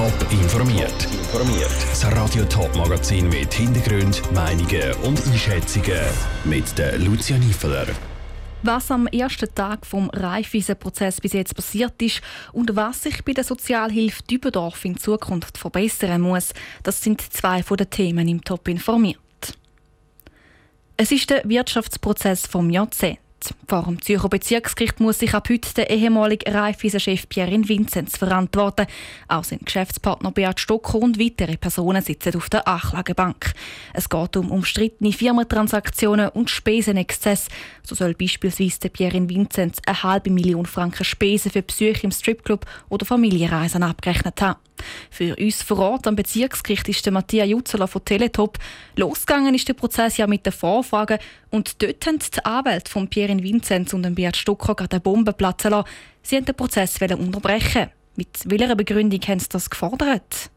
Top informiert. Informiert. Das Radio Top Magazin mit Hintergrund, Meinungen und Einschätzungen mit der Lucia Niefeler. Was am ersten Tag vom Reifweisenprozess bis jetzt passiert ist und was sich bei der Sozialhilfe Dübendorf in Zukunft verbessern muss, das sind zwei von den Themen im Top informiert. Es ist der Wirtschaftsprozess vom Jahrzehnt. Vor dem Zürcher Bezirksgericht muss sich ab heute der ehemalige Raiffeisen-Chef Pierre Vinzenz verantworten. Auch sein Geschäftspartner Beat Stocker und weitere Personen sitzen auf der Anklagebank. Es geht um umstrittene Firmentransaktionen und Spesenexzess. So soll beispielsweise der Pierre Vinzenz eine halbe Million Franken Spesen für Besuche im Stripclub oder Familienreisen abgerechnet haben. Für uns vor Ort am Bezirksgericht ist der Matthias Jutzeler von Teletop. Losgegangen ist der Prozess ja mit den Vorfragen und dort haben die Anwälte von Pierre Vinzenz und Beat Stucker gerade eine Bombe platzen lassen. Sie wollten den Prozess unterbrechen. Mit welcher Begründung haben sie das gefordert?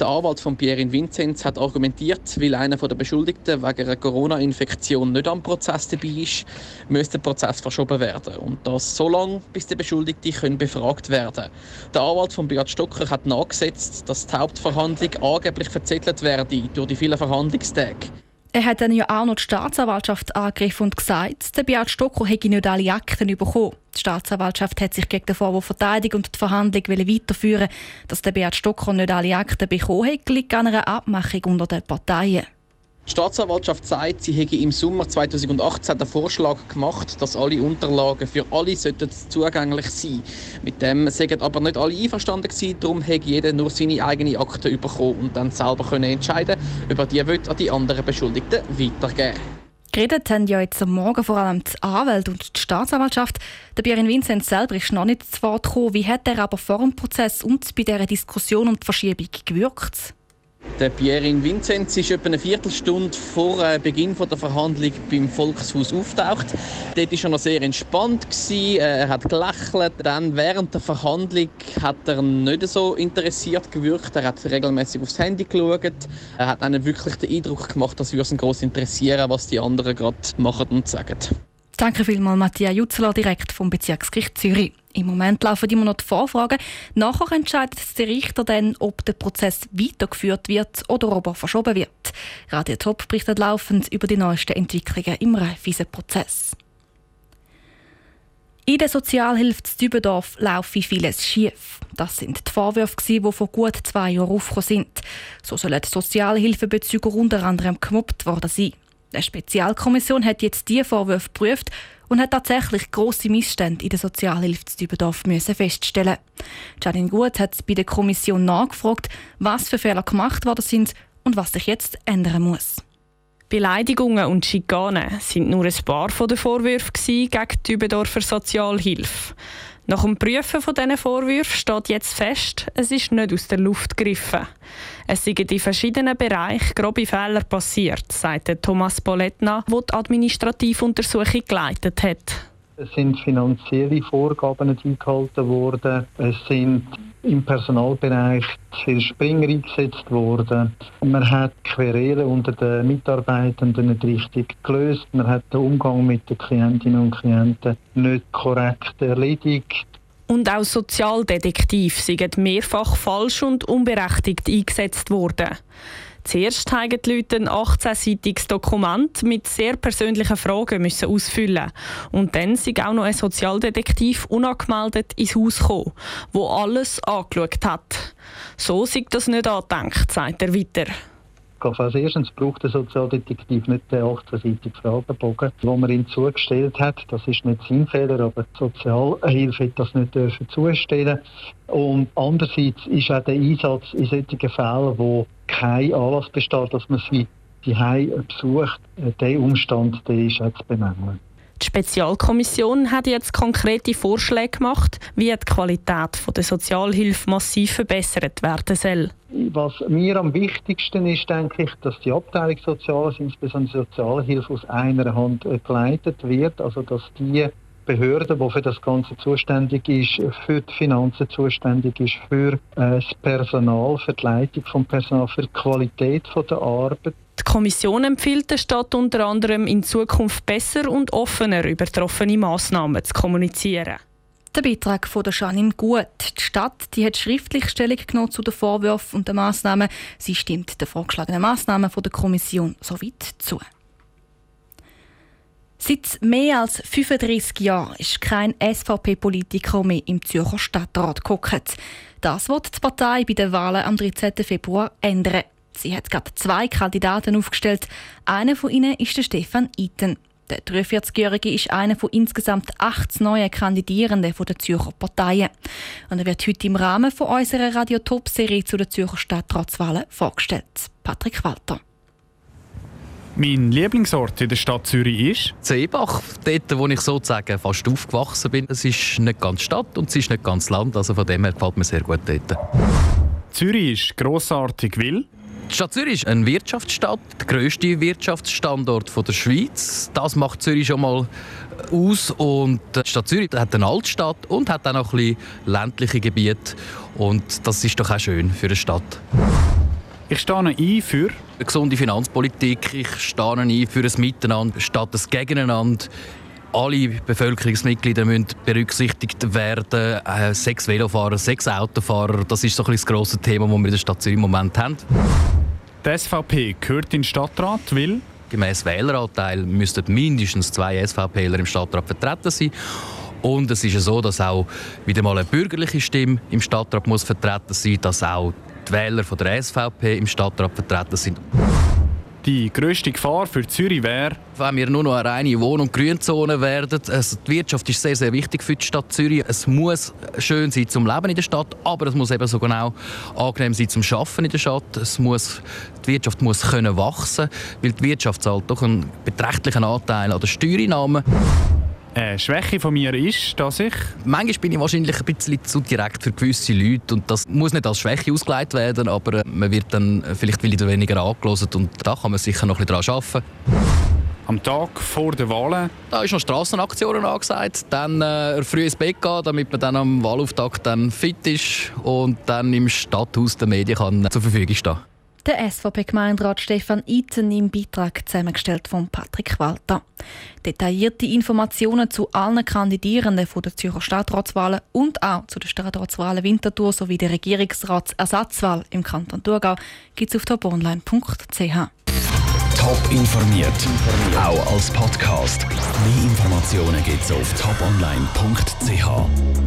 Der Anwalt von Pierre Vinzenz hat argumentiert, weil einer der Beschuldigten wegen einer Corona-Infektion nicht am Prozess dabei ist, müsste der Prozess verschoben werden. Und das so lange, bis die Beschuldigten können befragt werden Der Anwalt von Beat Stocker hat nachgesetzt, dass die Hauptverhandlung angeblich verzettelt werde durch die vielen Verhandlungstage. Er hat dann ja auch noch die Staatsanwaltschaft angegriffen und gesagt, der Beat Stocker hätte nicht alle Akten bekommen. Die Staatsanwaltschaft hat sich gegen den Vorwurf verteidigt und die Verhandlung weiterführen Dass der Beat Stocker nicht alle Akten bekommen hat, liegt an einer Abmachung unter den Parteien. Die Staatsanwaltschaft sagt, sie hätte im Sommer 2018 den Vorschlag gemacht, dass alle Unterlagen für alle zugänglich sein Mit dem sind aber nicht alle einverstanden gewesen, darum hätte jeder nur seine eigene Akte bekommen und dann selber können entscheiden, ob die will an die anderen Beschuldigten weitergeben. Geredet haben ja jetzt am Morgen vor allem die Anwälte und die Staatsanwaltschaft. Der Björn Vinzenz selber ist noch nicht zu Wort gekommen. Wie hat er aber vor dem Prozess und bei dieser Diskussion die Verschiebung gewirkt? Der Pierre Vinzenz ist etwa eine Viertelstunde vor äh, Beginn der Verhandlung beim Volkshaus auftaucht. Dort war er noch sehr entspannt. Äh, er hat gelächelt. Dann während der Verhandlung hat er nicht so interessiert gewirkt. Er hat regelmäßig aufs Handy geschaut. Er hat einen wirklich den Eindruck gemacht, dass wir uns groß interessieren, was die anderen gerade machen und sagen. Danke vielmals, Matthias Jutzler, direkt vom Bezirksgericht Zürich. Im Moment laufen immer noch die Vorfragen. Nachher entscheidet der Richter dann, ob der Prozess weitergeführt wird oder ob er verschoben wird. Radio Top berichtet laufend über die neuesten Entwicklungen im Raiffeisen-Prozess. In der Sozialhilfe zu Dübendorf laufe vieles schief. Das sind die Vorwürfe, die vor gut zwei Jahren aufgekommen sind. So sollen die Sozialhilfebezüger unter anderem gemobbt worden sein. Eine Spezialkommission hat jetzt diese Vorwürfe geprüft und hat tatsächlich grosse Missstände in der Sozialhilfe zu Dübendorf feststellen. Janine Gut hat bei der Kommission nachgefragt, was für Fehler gemacht worden sind und was sich jetzt ändern muss. Beleidigungen und Schikanen sind nur ein paar der Vorwürfe gegen die Dübendorfer Sozialhilfe. Nach dem Prüfen von diesen Vorwürfen steht jetzt fest, es ist nicht aus der Luft gegriffen. Es sind in verschiedenen Bereichen grobe Fehler passiert, sagt Thomas Poletna, der die Administrativuntersuchung geleitet hat. Es sind finanzielle Vorgaben nicht eingehalten worden. Es sind im Personalbereich viel Springer eingesetzt worden. Man hat Querelen unter den Mitarbeitenden nicht richtig gelöst. Man hat den Umgang mit den Klientinnen und Klienten nicht korrekt erledigt. Und auch Sozialdetektive sind mehrfach falsch und unberechtigt eingesetzt worden. Zuerst haben die Leute ein 18-seitiges Dokument mit sehr persönlichen Fragen müssen ausfüllen Und dann sind auch noch ein Sozialdetektiv unangemeldet ins Haus gekommen, wo alles angeschaut hat. So sieht das nicht angedenkt, sagt er weiter. Als erstes braucht der Sozialdetektiv nicht den 18-seitigen Fragebogen, den man ihm zugestellt hat. Das ist nicht sein Fehler, aber die Sozialhilfe hat das nicht dürfen zustellen. Und andererseits ist auch der Einsatz in solchen Fällen, wo kein Anlass besteht, dass man sie die besucht, äh, der Umstand der ist auch zu bemängeln. Die Spezialkommission hat jetzt konkrete Vorschläge gemacht, wie die Qualität der Sozialhilfe massiv verbessert werden soll. Was mir am wichtigsten ist, denke ich, dass die Abteilung Soziales, insbesondere Sozialhilfe, aus einer Hand geleitet wird, also dass die Behörde, die für das Ganze zuständig ist, für die Finanzen zuständig ist, für äh, das Personal, für die Leitung vom Personal, für die Qualität der Arbeit. Die Kommission empfiehlt der Stadt unter anderem in Zukunft besser und offener über getroffene Massnahmen zu kommunizieren. Der Beitrag von der Janine Gut. Die Stadt die hat schriftlich Stellung genommen zu den Vorwürfen und den Massnahmen. Sie stimmt den vorgeschlagenen Massnahmen von der Kommission soweit zu. Seit mehr als 35 Jahren ist kein SVP-Politiker mehr im Zürcher Stadtrat gehockt. Das wird die Partei bei den Wahlen am 13. Februar ändern. Sie hat gerade zwei Kandidaten aufgestellt. Einer von ihnen ist der Stefan Iten. Der 43-Jährige ist einer von insgesamt 80 neuen Kandidierenden der Zürcher Parteien. Und er wird heute im Rahmen von unserer Radio-Top-Serie zu den Zürcher Stadtratswahlen vorgestellt. Patrick Walter. Mein Lieblingsort in der Stadt Zürich ist? Seebach, dort, wo ich sozusagen fast aufgewachsen bin. Es ist nicht ganz Stadt und es ist nicht ganz Land, also von dem her gefällt mir sehr gut dort. Zürich ist grossartig, weil? Die Stadt Zürich ist eine Wirtschaftsstadt, der grösste Wirtschaftsstandort der Schweiz. Das macht Zürich schon mal aus. Und die Stadt Zürich hat eine Altstadt und hat auch noch ein bisschen ländliche Gebiete. Und das ist doch auch schön für eine Stadt. Ich stehe ein für eine gesunde Finanzpolitik. Ich stehe ein für ein Miteinander statt ein Gegeneinander. Alle Bevölkerungsmitglieder müssen berücksichtigt werden. Äh, sechs Velofahrer, sechs Autofahrer. Das ist so ein das grosse Thema, das wir in der Stadt Zürich im Moment haben. Die SVP gehört in den Stadtrat, weil Gemäß Wähleranteil müssten mindestens zwei SVPler im Stadtrat vertreten sein. Und es ist so, dass auch wieder mal eine bürgerliche Stimme im Stadtrat muss vertreten sein, dass auch die Wähler von der SVP im Stadtrat vertreten sind. Die grösste Gefahr für Zürich wäre, wenn wir nur noch eine reine Wohn- und Grünzone werden. Also die Wirtschaft ist sehr, sehr wichtig für die Stadt Zürich. Es muss schön sein zum Leben in der Stadt, aber es muss eben so genau angenehm sein zum Arbeiten in der Stadt. Es muss, die Wirtschaft muss können wachsen, weil die Wirtschaft zahlt doch einen beträchtlichen Anteil an den Steuereinnahmen. Eine Schwäche von mir ist, dass ich... Manchmal bin ich wahrscheinlich ein bisschen zu direkt für gewisse Leute und das muss nicht als Schwäche ausgelegt werden, aber äh, man wird dann vielleicht wieder weniger angelost und da kann man sicher noch ein bisschen daran arbeiten. Am Tag vor der Wahlen? Da ist noch Strassenaktionen angesagt. Dann äh, früh ins Bett gehen, damit man dann am Wahlauftakt dann fit ist und dann im Stadthaus der Medien kann zur Verfügung stehen der SVP-Gemeinderat Stefan Iten im Beitrag zusammengestellt von Patrick Walter. Detaillierte Informationen zu allen Kandidierenden von der Zürcher Stadtratswahlen und auch zu den Stadtratswahlen Winterthur sowie der Regierungsratsersatzwahl im Kanton Thurgau gibt es auf toponline.ch. Top informiert, auch als Podcast. Mehr Informationen gibt es auf toponline.ch.